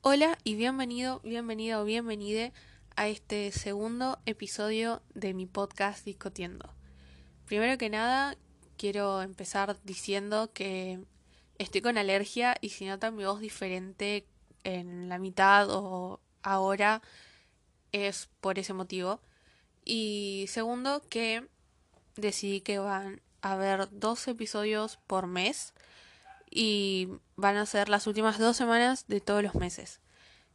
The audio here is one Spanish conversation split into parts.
Hola y bienvenido, bienvenida o bienvenide a este segundo episodio de mi podcast Discotiendo. Primero que nada, quiero empezar diciendo que estoy con alergia y si notan mi voz diferente en la mitad o ahora es por ese motivo. Y segundo, que decidí que van a haber dos episodios por mes y van a ser las últimas dos semanas de todos los meses.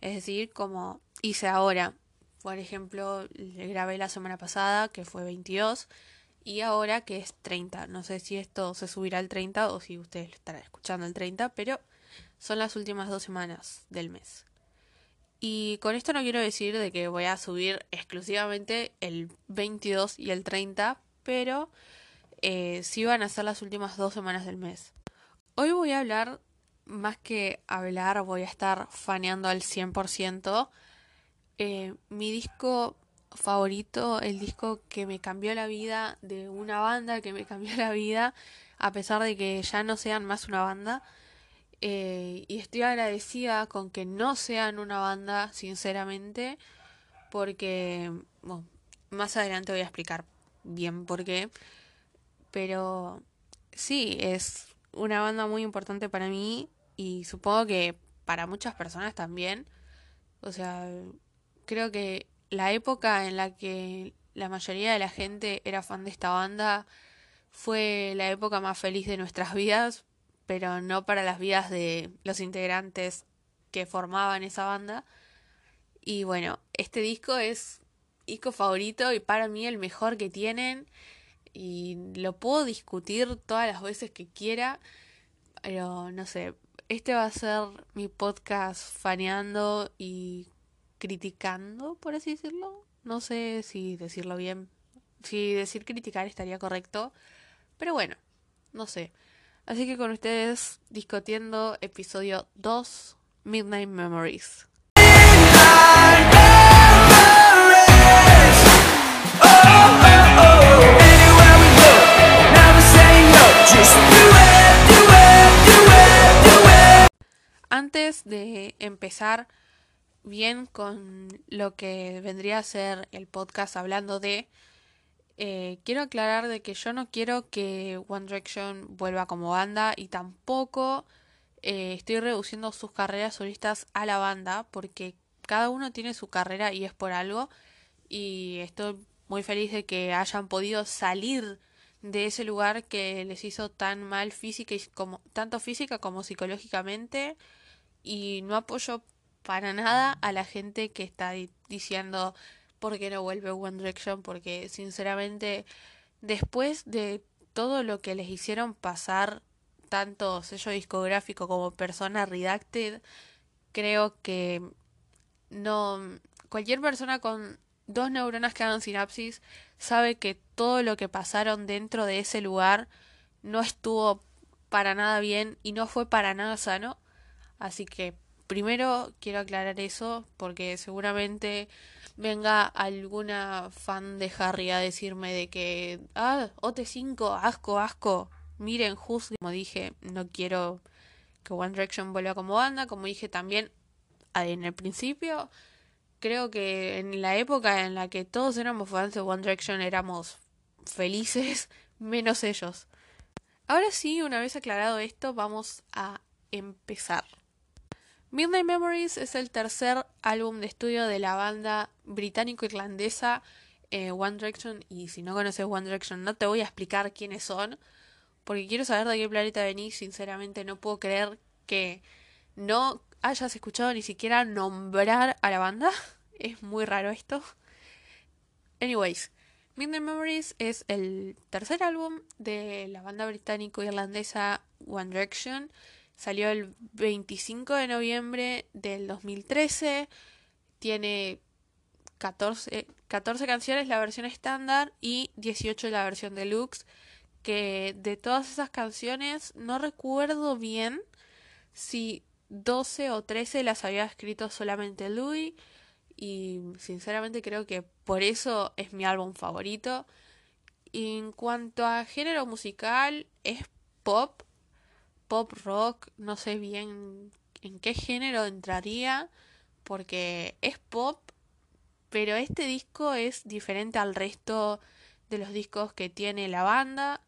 Es decir, como hice ahora. Por ejemplo, le grabé la semana pasada, que fue 22, y ahora que es 30. No sé si esto se subirá al 30 o si ustedes lo estarán escuchando el 30, pero son las últimas dos semanas del mes. Y con esto no quiero decir de que voy a subir exclusivamente el 22 y el 30, pero eh, sí van a ser las últimas dos semanas del mes. Hoy voy a hablar, más que hablar, voy a estar faneando al 100%. Eh, mi disco favorito, el disco que me cambió la vida de una banda, que me cambió la vida, a pesar de que ya no sean más una banda. Eh, y estoy agradecida con que no sean una banda, sinceramente, porque, bueno, más adelante voy a explicar bien por qué. Pero sí, es una banda muy importante para mí y supongo que para muchas personas también. O sea, creo que la época en la que la mayoría de la gente era fan de esta banda fue la época más feliz de nuestras vidas, pero no para las vidas de los integrantes que formaban esa banda. Y bueno, este disco es disco favorito y para mí el mejor que tienen y lo puedo discutir todas las veces que quiera, pero no sé, este va a ser mi podcast faneando y criticando, por así decirlo. No sé si decirlo bien, si decir criticar estaría correcto, pero bueno, no sé. Así que con ustedes discutiendo episodio 2, Midnight Memories. Antes de empezar bien con lo que vendría a ser el podcast hablando de, eh, quiero aclarar de que yo no quiero que One Direction vuelva como banda y tampoco eh, estoy reduciendo sus carreras solistas a la banda porque cada uno tiene su carrera y es por algo y estoy muy feliz de que hayan podido salir de ese lugar que les hizo tan mal física y como tanto física como psicológicamente y no apoyo para nada a la gente que está diciendo por qué no vuelve One Direction porque sinceramente después de todo lo que les hicieron pasar tanto sello discográfico como persona redacted creo que no cualquier persona con dos neuronas que hagan sinapsis sabe que todo lo que pasaron dentro de ese lugar no estuvo para nada bien y no fue para nada sano Así que primero quiero aclarar eso porque seguramente venga alguna fan de Harry a decirme de que, ah, OT5, asco, asco. Miren, justo como dije, no quiero que One Direction vuelva como banda, como dije también en el principio, creo que en la época en la que todos éramos fans de One Direction éramos felices, menos ellos. Ahora sí, una vez aclarado esto, vamos a empezar. Midnight Memories es el tercer álbum de estudio de la banda británico-irlandesa eh, One Direction. Y si no conoces One Direction, no te voy a explicar quiénes son, porque quiero saber de qué planeta venís. Sinceramente, no puedo creer que no hayas escuchado ni siquiera nombrar a la banda. Es muy raro esto. Anyways, Midnight Memories es el tercer álbum de la banda británico-irlandesa One Direction. Salió el 25 de noviembre del 2013. Tiene 14, 14 canciones la versión estándar y 18 la versión deluxe. Que de todas esas canciones no recuerdo bien si 12 o 13 las había escrito solamente Louis. Y sinceramente creo que por eso es mi álbum favorito. En cuanto a género musical, es pop pop rock, no sé bien en qué género entraría, porque es pop, pero este disco es diferente al resto de los discos que tiene la banda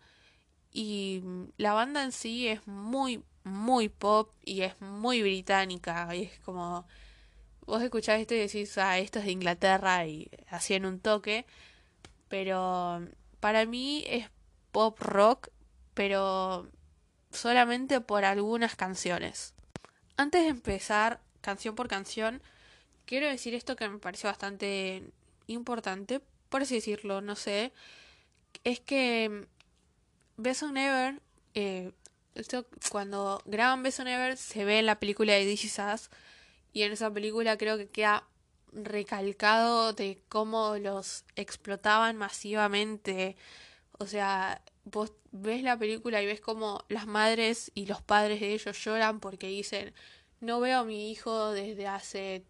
y la banda en sí es muy, muy pop y es muy británica. Y es como. Vos escuchás esto y decís, ah, esto es de Inglaterra y así un toque. Pero para mí es pop rock, pero solamente por algunas canciones. Antes de empezar canción por canción, quiero decir esto que me pareció bastante importante, por así decirlo, no sé. Es que Best on Ever, eh, esto, cuando graban Best on Ever se ve en la película de This Is Us, y en esa película creo que queda recalcado de cómo los explotaban masivamente. O sea, vos ves la película y ves como las madres y los padres de ellos lloran porque dicen, no veo a mi hijo desde hace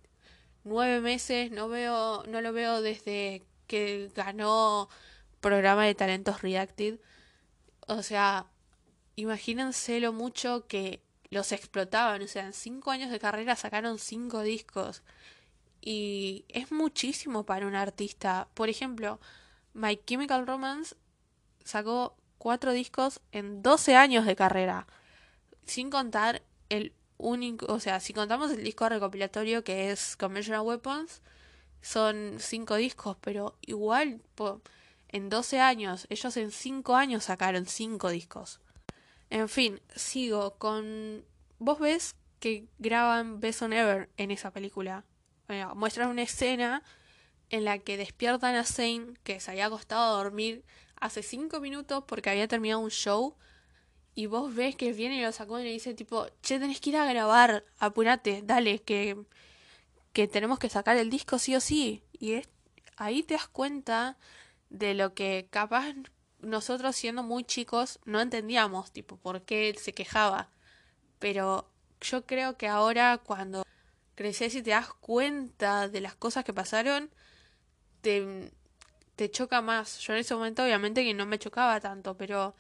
nueve meses, no veo, no lo veo desde que ganó programa de talentos Reacted. O sea, imagínense lo mucho que los explotaban. O sea, en cinco años de carrera sacaron cinco discos. Y es muchísimo para un artista. Por ejemplo, My Chemical Romance sacó cuatro discos en 12 años de carrera. Sin contar el único, o sea, si contamos el disco recopilatorio que es Conventional Weapons, son cinco discos, pero igual en 12 años, ellos en 5 años sacaron 5 discos. En fin, sigo con... Vos ves que graban Best on Ever en esa película. muestran una escena en la que despiertan a Zane, que se había acostado a dormir hace 5 minutos porque había terminado un show. Y vos ves que viene y lo sacó y le dice tipo, che, tenés que ir a grabar, apurate, dale, que, que tenemos que sacar el disco sí o sí. Y es, ahí te das cuenta de lo que capaz nosotros siendo muy chicos no entendíamos, tipo, por qué él se quejaba. Pero yo creo que ahora cuando creces y te das cuenta de las cosas que pasaron, te, te choca más. Yo en ese momento obviamente que no me chocaba tanto, pero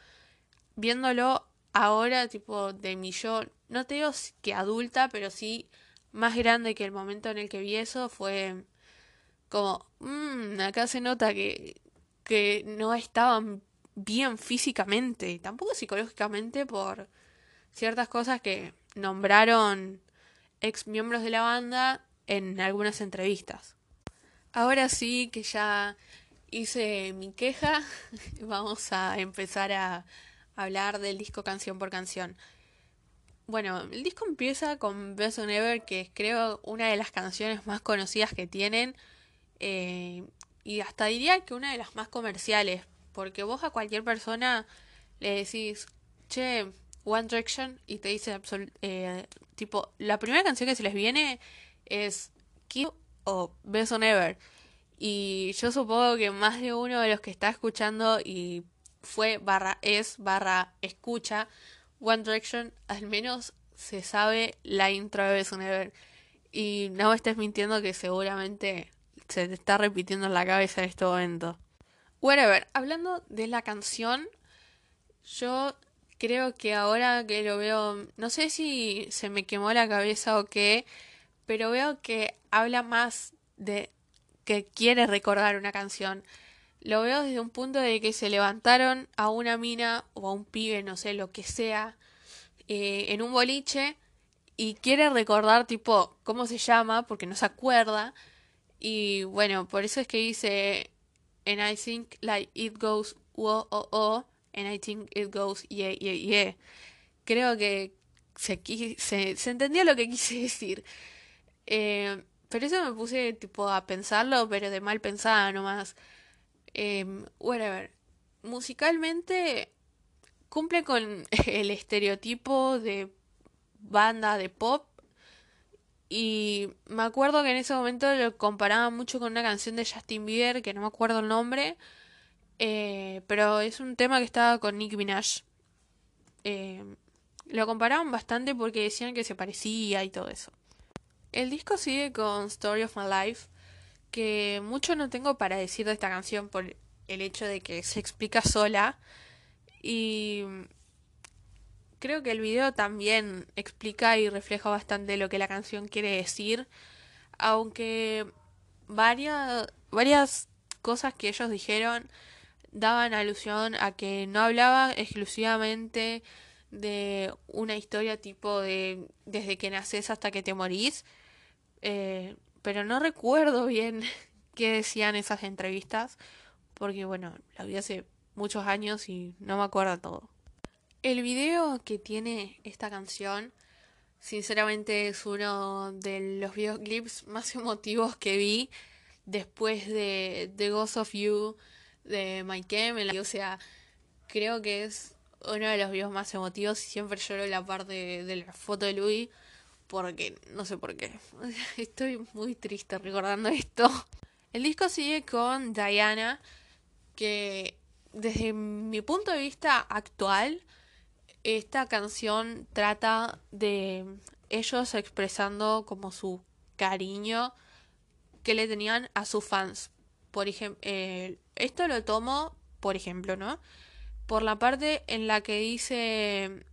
viéndolo ahora, tipo, de mi yo, no te digo que adulta, pero sí más grande que el momento en el que vi eso, fue como, mmm, acá se nota que que no estaban bien físicamente, tampoco psicológicamente por ciertas cosas que nombraron ex miembros de la banda en algunas entrevistas. Ahora sí que ya hice mi queja, vamos a empezar a hablar del disco canción por canción. Bueno, el disco empieza con Best on Ever, que es creo una de las canciones más conocidas que tienen. Eh, y hasta diría que una de las más comerciales, porque vos a cualquier persona le decís, che, One Direction, y te dice, eh, tipo, la primera canción que se les viene es Kill o Best on. Y yo supongo que más de uno de los que está escuchando y fue barra es barra escucha One Direction, al menos se sabe la intro de Best on Ever. Y no me estés mintiendo que seguramente se te está repitiendo en la cabeza en este momento. Whatever, hablando de la canción, yo creo que ahora que lo veo, no sé si se me quemó la cabeza o qué, pero veo que habla más de que quiere recordar una canción. Lo veo desde un punto de que se levantaron a una mina o a un pibe, no sé, lo que sea, eh, en un boliche y quiere recordar tipo cómo se llama porque no se acuerda y bueno, por eso es que dice, and I think like it goes wo oh oh, and I think it goes yeah yeah yeah. Creo que se, se, se entendió lo que quise decir. Eh, pero eso me puse tipo a pensarlo, pero de mal pensada nomás. Eh, whatever. Musicalmente cumple con el estereotipo de banda de pop y me acuerdo que en ese momento lo comparaba mucho con una canción de Justin Bieber, que no me acuerdo el nombre, eh, pero es un tema que estaba con Nick Minaj. Eh, lo comparaban bastante porque decían que se parecía y todo eso. El disco sigue con Story of My Life, que mucho no tengo para decir de esta canción por el hecho de que se explica sola y creo que el video también explica y refleja bastante lo que la canción quiere decir, aunque varias, varias cosas que ellos dijeron daban alusión a que no hablaba exclusivamente de una historia tipo de desde que naces hasta que te morís, eh, pero no recuerdo bien qué decían esas entrevistas, porque bueno, la vi hace muchos años y no me acuerdo todo. El video que tiene esta canción, sinceramente es uno de los videoclips más emotivos que vi después de The Ghost of You de Mike M. O sea, creo que es uno de los videos más emotivos y siempre lloro la parte de, la foto de Louis porque no sé por qué. Estoy muy triste recordando esto. El disco sigue con Diana que desde mi punto de vista actual esta canción trata de ellos expresando como su cariño que le tenían a sus fans. Por ejemplo, eh, esto lo tomo, por ejemplo, ¿no? Por la parte en la que dice,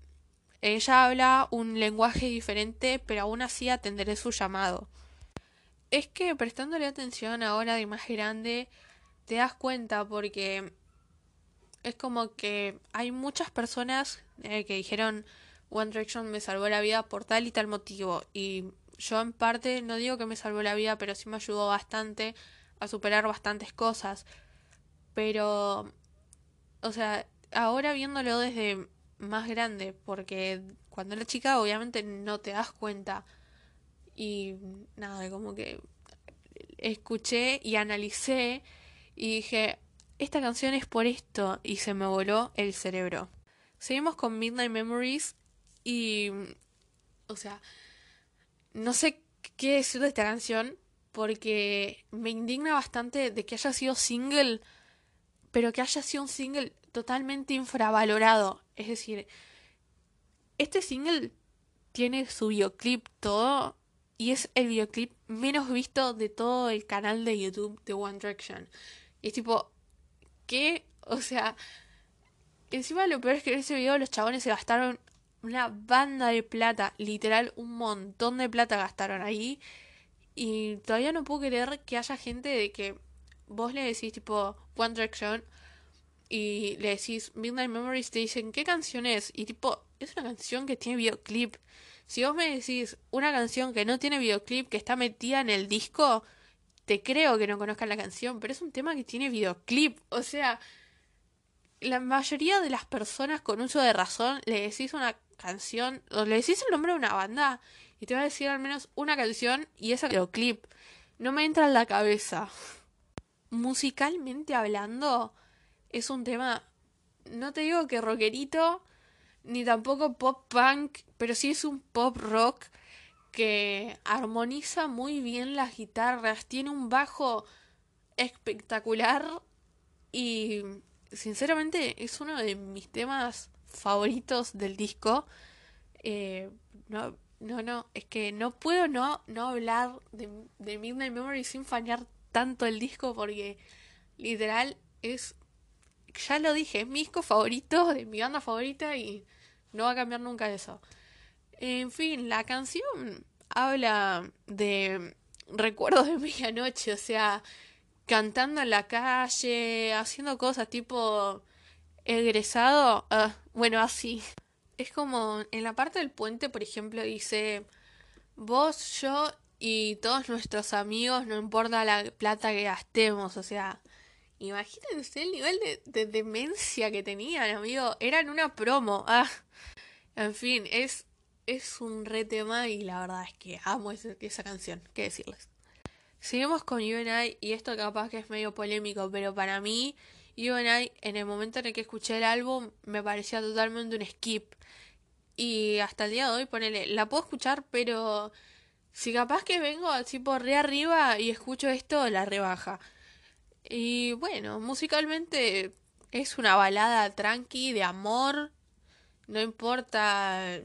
ella habla un lenguaje diferente, pero aún así atenderé su llamado. Es que prestándole atención ahora de más grande, te das cuenta porque es como que hay muchas personas eh, que dijeron One Direction me salvó la vida por tal y tal motivo. Y yo en parte no digo que me salvó la vida, pero sí me ayudó bastante a superar bastantes cosas. Pero, o sea, ahora viéndolo desde más grande, porque cuando era chica obviamente no te das cuenta. Y nada, como que escuché y analicé y dije, esta canción es por esto y se me voló el cerebro. Seguimos con Midnight Memories y... O sea, no sé qué decir de esta canción porque me indigna bastante de que haya sido single, pero que haya sido un single totalmente infravalorado. Es decir, este single tiene su videoclip todo y es el videoclip menos visto de todo el canal de YouTube de One Direction. Y es tipo, ¿qué? O sea, Encima lo peor es que en ese video los chabones se gastaron una banda de plata, literal un montón de plata gastaron ahí. Y todavía no puedo creer que haya gente de que vos le decís tipo One Direction y le decís Midnight Memories, te dicen ¿qué canción es? Y tipo, es una canción que tiene videoclip. Si vos me decís una canción que no tiene videoclip, que está metida en el disco, te creo que no conozcan la canción, pero es un tema que tiene videoclip. O sea, la mayoría de las personas con uso de razón le decís una canción o le decís el nombre de una banda y te va a decir al menos una canción y esa videoclip. No me entra en la cabeza. Musicalmente hablando, es un tema, no te digo que rockerito, ni tampoco pop punk, pero sí es un pop rock que armoniza muy bien las guitarras, tiene un bajo espectacular y sinceramente es uno de mis temas favoritos del disco. Eh, no, no, no, es que no puedo no, no hablar de, de Midnight Memory sin fallar tanto el disco porque literal es, ya lo dije, es mi disco favorito, de mi banda favorita y no va a cambiar nunca eso. En fin, la canción habla de recuerdos de medianoche, o sea, cantando en la calle, haciendo cosas tipo egresado, ah, bueno, así. Es como en la parte del puente, por ejemplo, dice, vos, yo y todos nuestros amigos, no importa la plata que gastemos, o sea, imagínense el nivel de, demencia que tenían, amigo, eran una promo, ah, en fin, es, es un re tema y la verdad es que amo esa canción, qué decirles. Seguimos con UNI y esto capaz que es medio polémico, pero para mí UNI en el momento en el que escuché el álbum me parecía totalmente un skip. Y hasta el día de hoy, ponele, la puedo escuchar, pero si capaz que vengo así por re arriba y escucho esto, la rebaja. Y bueno, musicalmente es una balada tranqui de amor. No importa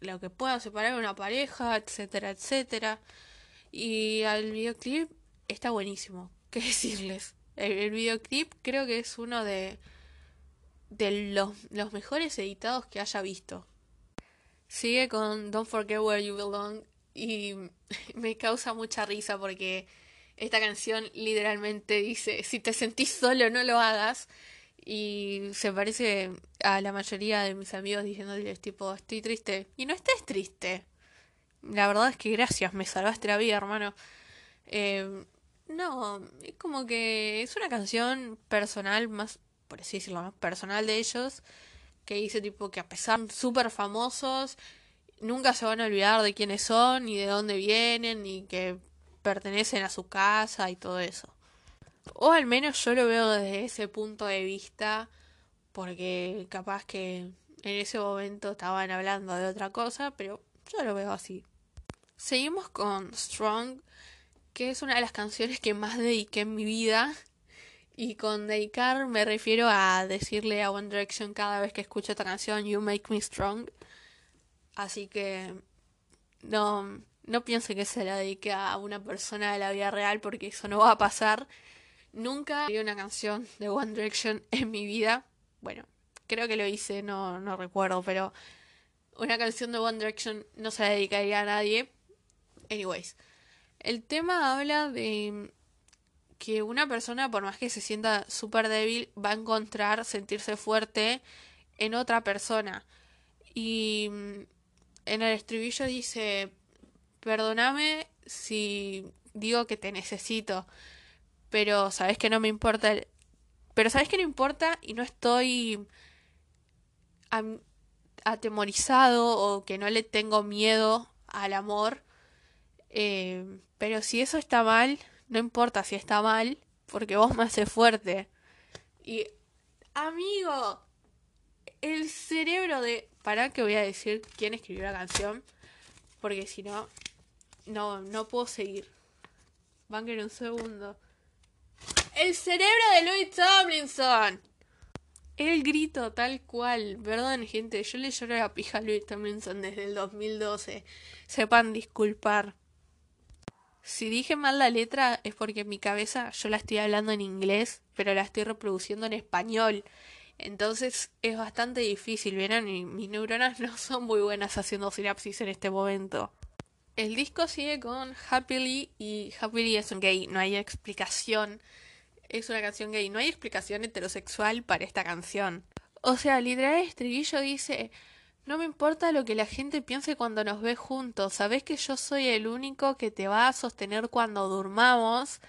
lo que pueda separar una pareja, etcétera, etcétera. Y el videoclip está buenísimo. ¿Qué decirles? El, videoclip creo que es uno de, de los, los mejores editados que haya visto. sigue con Don't Forget Where You Belong y me causa mucha risa porque esta canción literalmente dice, si te sentís solo no lo hagas. Y se parece a la mayoría de mis amigos diciéndoles tipo, estoy triste. Y no estés triste. La verdad es que gracias, me salvaste la vida, hermano. Eh, no, es como que es una canción personal, más, por así decirlo, más personal de ellos, que dice tipo que a pesar de súper famosos, nunca se van a olvidar de quiénes son, ni de dónde vienen, ni que pertenecen a su casa y todo eso. O al menos yo lo veo desde ese punto de vista, porque capaz que en ese momento estaban hablando de otra cosa, pero yo lo veo así. Seguimos con Strong, que es una de las canciones que más dediqué en mi vida. Y con dedicar me refiero a decirle a One Direction cada vez que escucho esta canción, You Make Me Strong. Así que no, no piense que se la dedique a una persona de la vida real porque eso no va a pasar. Nunca vi una canción de One Direction en mi vida. Bueno, creo que lo hice, no, no recuerdo, pero una canción de One Direction no se la dedicaría a nadie. Anyways, el tema habla de que una persona, por más que se sienta súper débil, va a encontrar sentirse fuerte en otra persona. Y mm, en el estribillo dice, perdóname si digo que te necesito, pero sabes que no me importa. Pero sabes que no importa y no estoy atemorizado o que no le tengo miedo al amor. Eh, pero si eso está mal, no importa si está mal, porque vos me haces fuerte. Y, amigo, el cerebro de... ¿Para que voy a decir quién escribió la canción? Porque si no, no, no puedo seguir. Van en un segundo. El cerebro de Louis Tomlinson. El grito tal cual. Perdón, gente, yo le lloro la pija a Louis Tomlinson desde el 2012. Sepan disculpar. Si dije mal la letra es porque en mi cabeza yo la estoy hablando en inglés, pero la estoy reproduciendo en español. Entonces es bastante difícil, ¿vieron? Y mis neuronas no son muy buenas haciendo sinapsis en este momento. El disco sigue con Happily y Happily es un gay, no hay explicación. Es una canción gay, no hay explicación heterosexual para esta canción. O sea, literal el estribillo dice no me importa lo que la gente piense cuando nos ve juntos. Sabes que yo soy el único que te va a sostener cuando durmamos.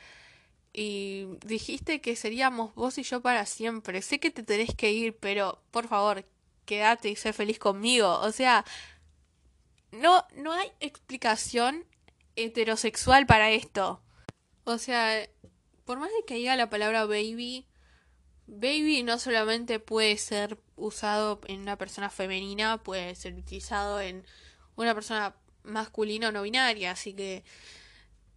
Y dijiste que seríamos vos y yo para siempre. Sé que te tenés que ir, pero por favor, quédate y sé feliz conmigo. O sea, no, no hay explicación heterosexual para esto. O sea, por más de que diga la palabra baby, baby no solamente puede ser usado en una persona femenina puede ser utilizado en una persona masculina o no binaria, así que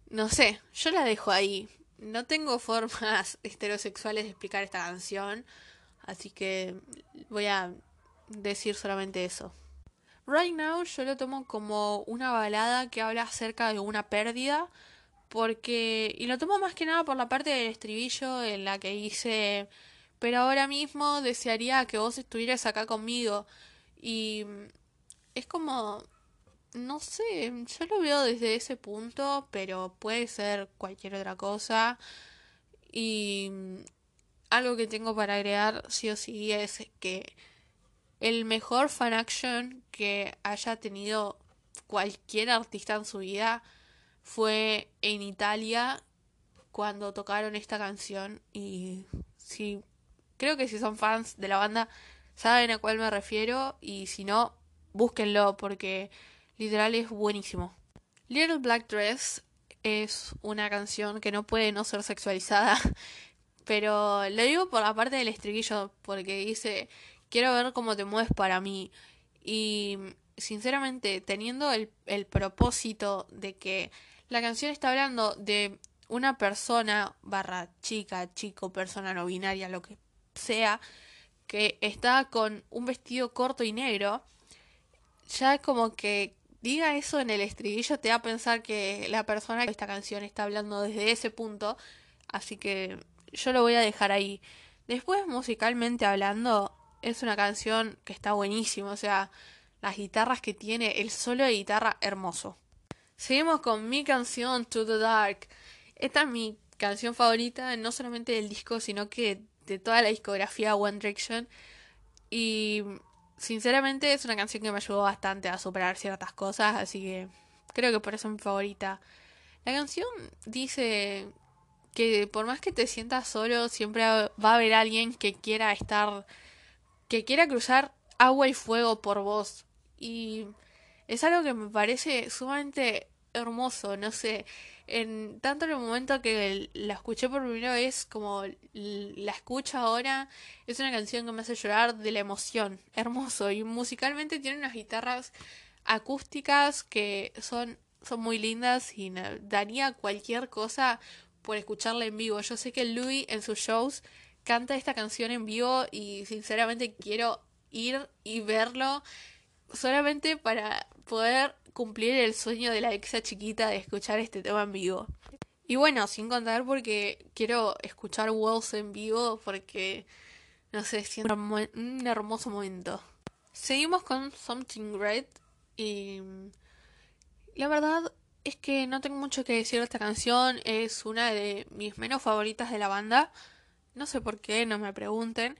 no sé, yo la dejo ahí. No tengo formas heterosexuales de explicar esta canción, así que voy a decir solamente eso. Right Now yo lo tomo como una balada que habla acerca de una pérdida, porque y lo tomo más que nada por la parte del estribillo en la que dice pero ahora mismo desearía que vos estuvieras acá conmigo. Y es como, no sé, yo lo veo desde ese punto, pero puede ser cualquier otra cosa. Y algo que tengo para agregar, sí o sí, es que el mejor fan action que haya tenido cualquier artista en su vida fue en Italia cuando tocaron esta canción y si Creo que si son fans de la banda saben a cuál me refiero y si no, búsquenlo porque literal es buenísimo. Little Black Dress es una canción que no puede no ser sexualizada, pero lo digo por la parte del estribillo porque dice, quiero ver cómo te mueves para mí y sinceramente teniendo el, el propósito de que la canción está hablando de una persona barra chica, chico, persona no binaria, lo que sea que está con un vestido corto y negro, ya como que diga eso en el estribillo te da a pensar que la persona que esta canción está hablando desde ese punto, así que yo lo voy a dejar ahí. Después, musicalmente hablando, es una canción que está buenísima, o sea, las guitarras que tiene, el solo de guitarra hermoso. Seguimos con mi canción To the Dark. Esta es mi canción favorita, no solamente del disco, sino que de toda la discografía One Direction. Y sinceramente es una canción que me ayudó bastante a superar ciertas cosas, así que creo que por eso es mi favorita. La canción dice que por más que te sientas solo, siempre va a haber alguien que quiera estar, que quiera cruzar agua y fuego por vos. Y es algo que me parece sumamente hermoso, no sé, en tanto en el momento que la escuché por primera vez como la escucho ahora, es una canción que me hace llorar de la emoción, hermoso, y musicalmente tiene unas guitarras acústicas que son, son muy lindas y daría cualquier cosa por escucharla en vivo. Yo sé que Louis en sus shows canta esta canción en vivo y sinceramente quiero ir y verlo solamente para poder cumplir el sueño de la exa chiquita de escuchar este tema en vivo. Y bueno, sin contar porque quiero escuchar Walls en vivo porque, no sé, siento un hermoso momento. Seguimos con Something Great y la verdad es que no tengo mucho que decir de esta canción, es una de mis menos favoritas de la banda. No sé por qué, no me pregunten.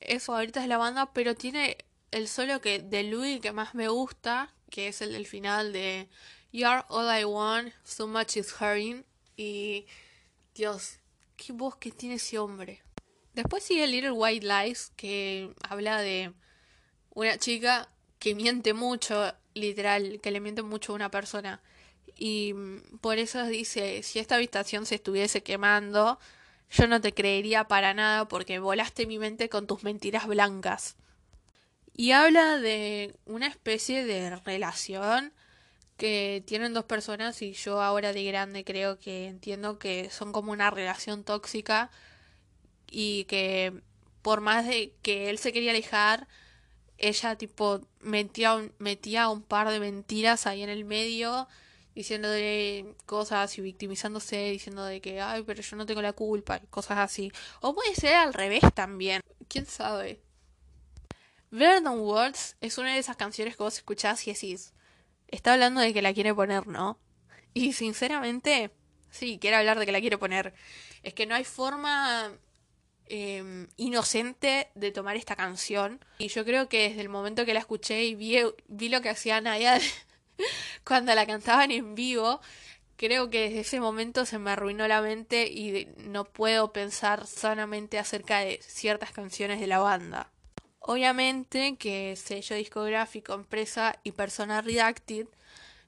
Es favorita de la banda, pero tiene el solo que de Louis que más me gusta, que es el del final de You're All I Want, So Much Is Hurting. Y Dios, qué voz que tiene ese hombre. Después sigue Little White Lies, que habla de una chica que miente mucho, literal, que le miente mucho a una persona. Y por eso dice, si esta habitación se estuviese quemando, yo no te creería para nada porque volaste mi mente con tus mentiras blancas. Y habla de una especie de relación que tienen dos personas y yo ahora de grande creo que entiendo que son como una relación tóxica y que por más de que él se quería alejar, ella tipo metía un, metía un par de mentiras ahí en el medio diciéndole cosas y victimizándose, diciendo de que, ay, pero yo no tengo la culpa y cosas así. O puede ser al revés también, quién sabe. Verdon Words es una de esas canciones que vos escuchás y decís, está hablando de que la quiere poner, ¿no? Y sinceramente, sí, quiere hablar de que la quiere poner. Es que no hay forma em, inocente de tomar esta canción. Y yo creo que desde el momento que la escuché y vi, vi lo que hacía Naya cuando la cantaban en vivo, creo que desde ese momento se me arruinó la mente y no puedo pensar sanamente acerca de ciertas canciones de la banda. Obviamente que sello discográfico, empresa y persona redacted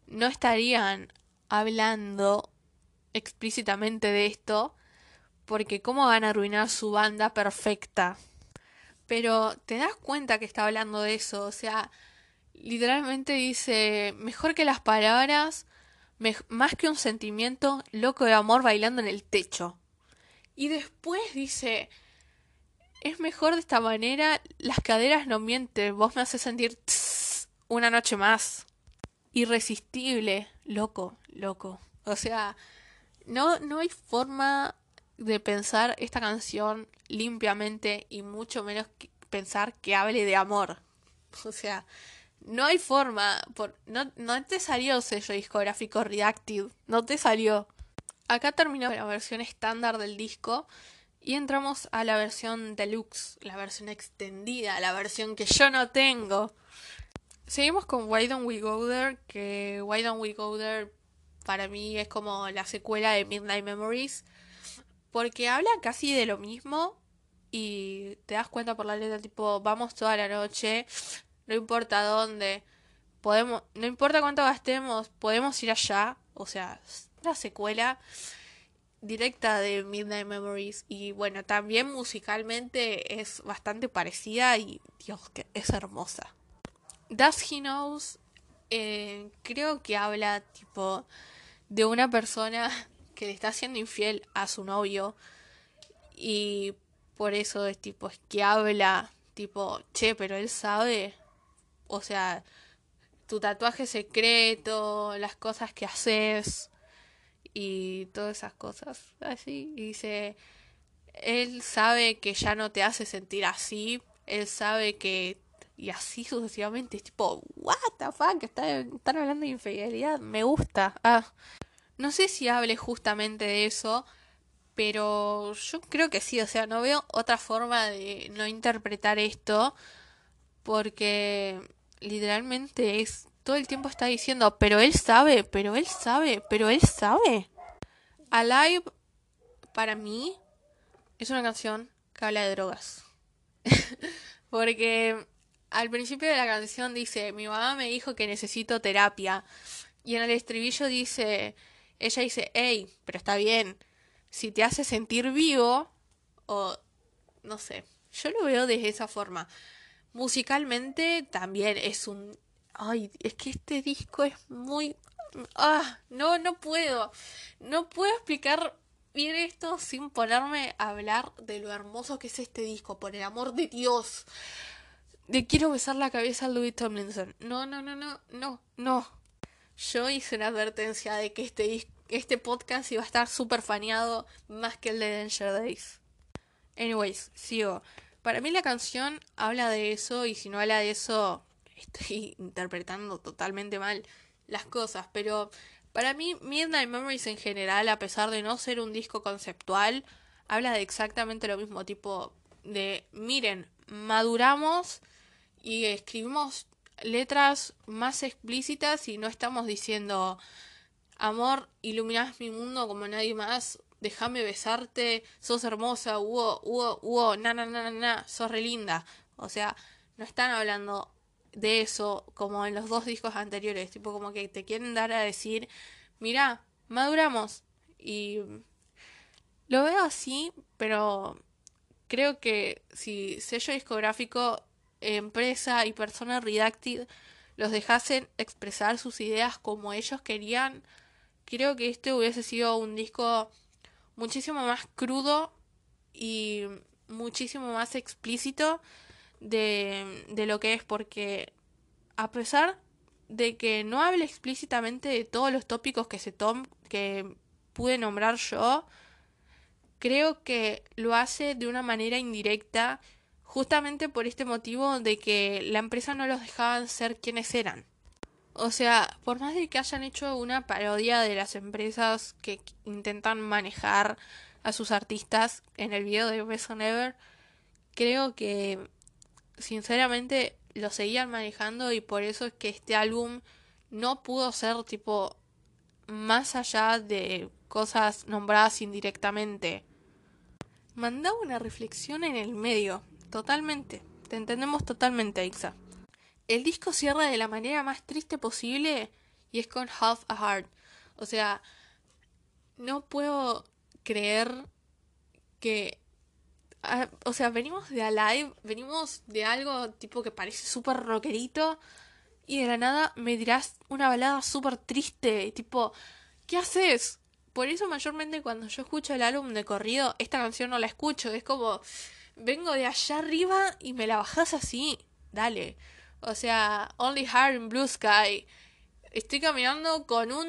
no estarían hablando explícitamente de esto porque cómo van a arruinar su banda perfecta. Pero te das cuenta que está hablando de eso, o sea, literalmente dice, mejor que las palabras, más que un sentimiento, loco de amor bailando en el techo. Y después dice, es mejor de esta manera, las caderas no mienten, vos me haces sentir una noche más. Irresistible, loco, loco. O sea, no, no hay forma de pensar esta canción limpiamente y mucho menos pensar que hable de amor. O sea, no hay forma. Por, no, no te salió sello discográfico Reactive. No te salió. Acá terminó la versión estándar del disco. Y entramos a la versión deluxe, la versión extendida, la versión que yo no tengo. Seguimos con Why Don't We Go There, que Why Don't We Go There para mí es como la secuela de Midnight Memories, porque habla casi de lo mismo y te das cuenta por la letra tipo vamos toda la noche, no importa dónde, podemos, no importa cuánto gastemos, podemos ir allá, o sea, la secuela directa de Midnight Memories. Y bueno, también musicalmente es bastante parecida y Dios, que es hermosa. Does He Knows eh, creo que habla tipo de una persona que le está siendo infiel a su novio. Y por eso es tipo, es que habla tipo, che, pero él sabe, o sea, tu tatuaje secreto, las cosas que haces, y todas esas cosas así. Y dice, él sabe que ya no te hace sentir así, él sabe que y así sucesivamente. Es tipo, what the están, están hablando de infidelidad, me gusta. Ah, no sé si hable justamente de eso, pero yo creo que sí, o sea, no veo otra forma de no interpretar esto, porque literalmente es, todo el tiempo está diciendo, pero él sabe, pero él sabe, pero él sabe. Alive, para mí, es una canción que habla de drogas. Porque al principio de la canción dice, mi mamá me dijo que necesito terapia. Y en el estribillo dice, ella dice, hey, pero está bien, si te hace sentir vivo, o no sé, yo lo veo de esa forma. Musicalmente también es un... Ay, es que este disco es muy... Ah, no, no puedo. No puedo explicar bien esto sin ponerme a hablar de lo hermoso que es este disco, por el amor de Dios. Le quiero besar la cabeza a Louis Tomlinson. No, no, no, no, no, no. Yo hice una advertencia de que este, este podcast iba a estar súper faneado más que el de Danger Days. Anyways, sigo. Para mí la canción habla de eso y si no habla de eso estoy interpretando totalmente mal las cosas, pero para mí, Midnight Memories en general, a pesar de no ser un disco conceptual, habla de exactamente lo mismo, tipo de, miren, maduramos y escribimos letras más explícitas y no estamos diciendo, amor, iluminás mi mundo como nadie más, déjame besarte, sos hermosa, huo, huo, huo, na, na, na, na, sos re linda. O sea, no están hablando de eso como en los dos discos anteriores, tipo como que te quieren dar a decir, mira, maduramos y lo veo así, pero creo que si sello discográfico, empresa y persona redacted los dejasen expresar sus ideas como ellos querían, creo que este hubiese sido un disco muchísimo más crudo y muchísimo más explícito de, de lo que es, porque a pesar de que no hable explícitamente de todos los tópicos que se tom que pude nombrar yo, creo que lo hace de una manera indirecta, justamente por este motivo de que la empresa no los dejaban ser quienes eran. O sea, por más de que hayan hecho una parodia de las empresas que intentan manejar a sus artistas en el video de Best Ever, creo que sinceramente lo seguían manejando y por eso es que este álbum no pudo ser tipo más allá de cosas nombradas indirectamente. Mandaba una reflexión en el medio, totalmente. Te entendemos totalmente, Ixa. El disco cierra de la manera más triste posible y es con Half a Heart. O sea, no puedo creer que Ah, o sea, venimos de Alive, venimos de algo tipo que parece súper rockerito y de la nada me dirás una balada súper triste, tipo, ¿qué haces? Por eso mayormente cuando yo escucho el álbum de corrido, esta canción no la escucho, es como, vengo de allá arriba y me la bajas así, dale. O sea, Only Heart in Blue Sky. Estoy caminando con un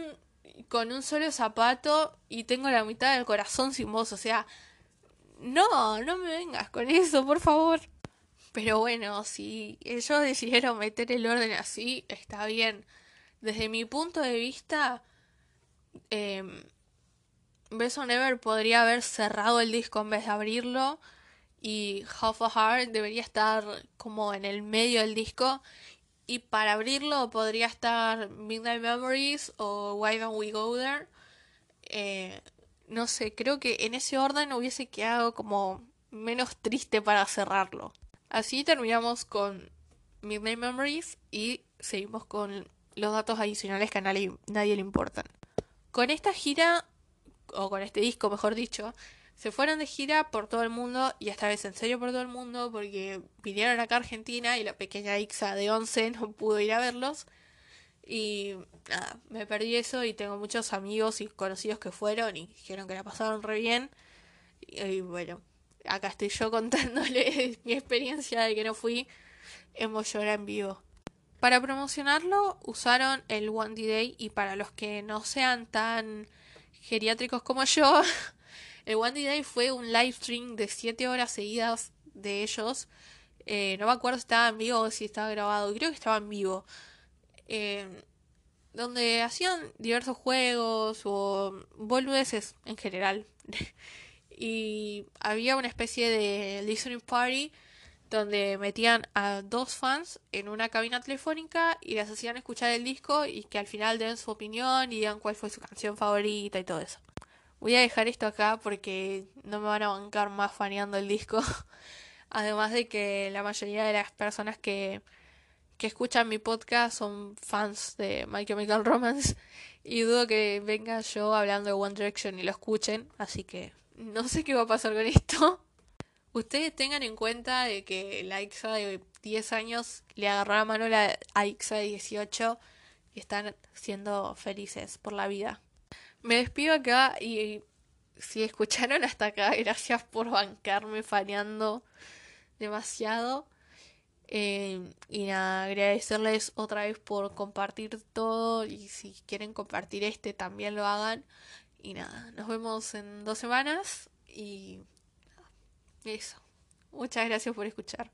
con un solo zapato y tengo la mitad del corazón sin voz, o sea, no, no me vengas con eso, por favor. Pero bueno, si ellos decidieron meter el orden así, está bien. Desde mi punto de vista, eh, Beso Never podría haber cerrado el disco en vez de abrirlo. Y Half a Heart debería estar como en el medio del disco. Y para abrirlo podría estar Midnight Memories o Why Don't We Go There. Eh, no sé, creo que en ese orden hubiese quedado como menos triste para cerrarlo. Así terminamos con Midnight Memories y seguimos con los datos adicionales que a nadie, nadie le importan. Con esta gira, o con este disco mejor dicho, se fueron de gira por todo el mundo y esta vez en serio por todo el mundo porque vinieron acá a Argentina y la pequeña Ixa de 11 no pudo ir a verlos. Y nada, me perdí eso y tengo muchos amigos y conocidos que fueron y dijeron que la pasaron re bien. Y, bueno, acá estoy yo contándole mi experiencia de que no fui en Boyora en vivo. Para promocionarlo usaron el One Day y para los que no sean tan geriátricos como yo, el One Day fue un live stream de 7 horas seguidas de ellos Eh, no me acuerdo si estaba en vivo o si estaba grabado. Creo que estaba en vivo. Eh, donde hacían diversos juegos o boludeces en general. y había una especie de listening party donde metían a dos fans en una cabina telefónica y les hacían escuchar el disco y que al final den su opinión y digan cuál fue su canción favorita y todo eso. Voy a dejar esto acá porque no me van a bancar más faneando el disco. Además de que la mayoría de las personas que que escuchan mi podcast son fans de My Chemical Romance y dudo que venga yo hablando de One Direction y lo escuchen, así que no sé qué va a pasar con esto. Ustedes tengan en cuenta de que la Ixa de 10 años le agarró la mano a la Ixa de 18 y están siendo felices por la vida. Me despido acá y si escucharon hasta acá, gracias por bancarme faneando demasiado. Eh, y nada, agradecerles otra vez por compartir todo y si quieren compartir este también lo hagan. Y nada, nos vemos en dos semanas y eso. Muchas gracias por escuchar.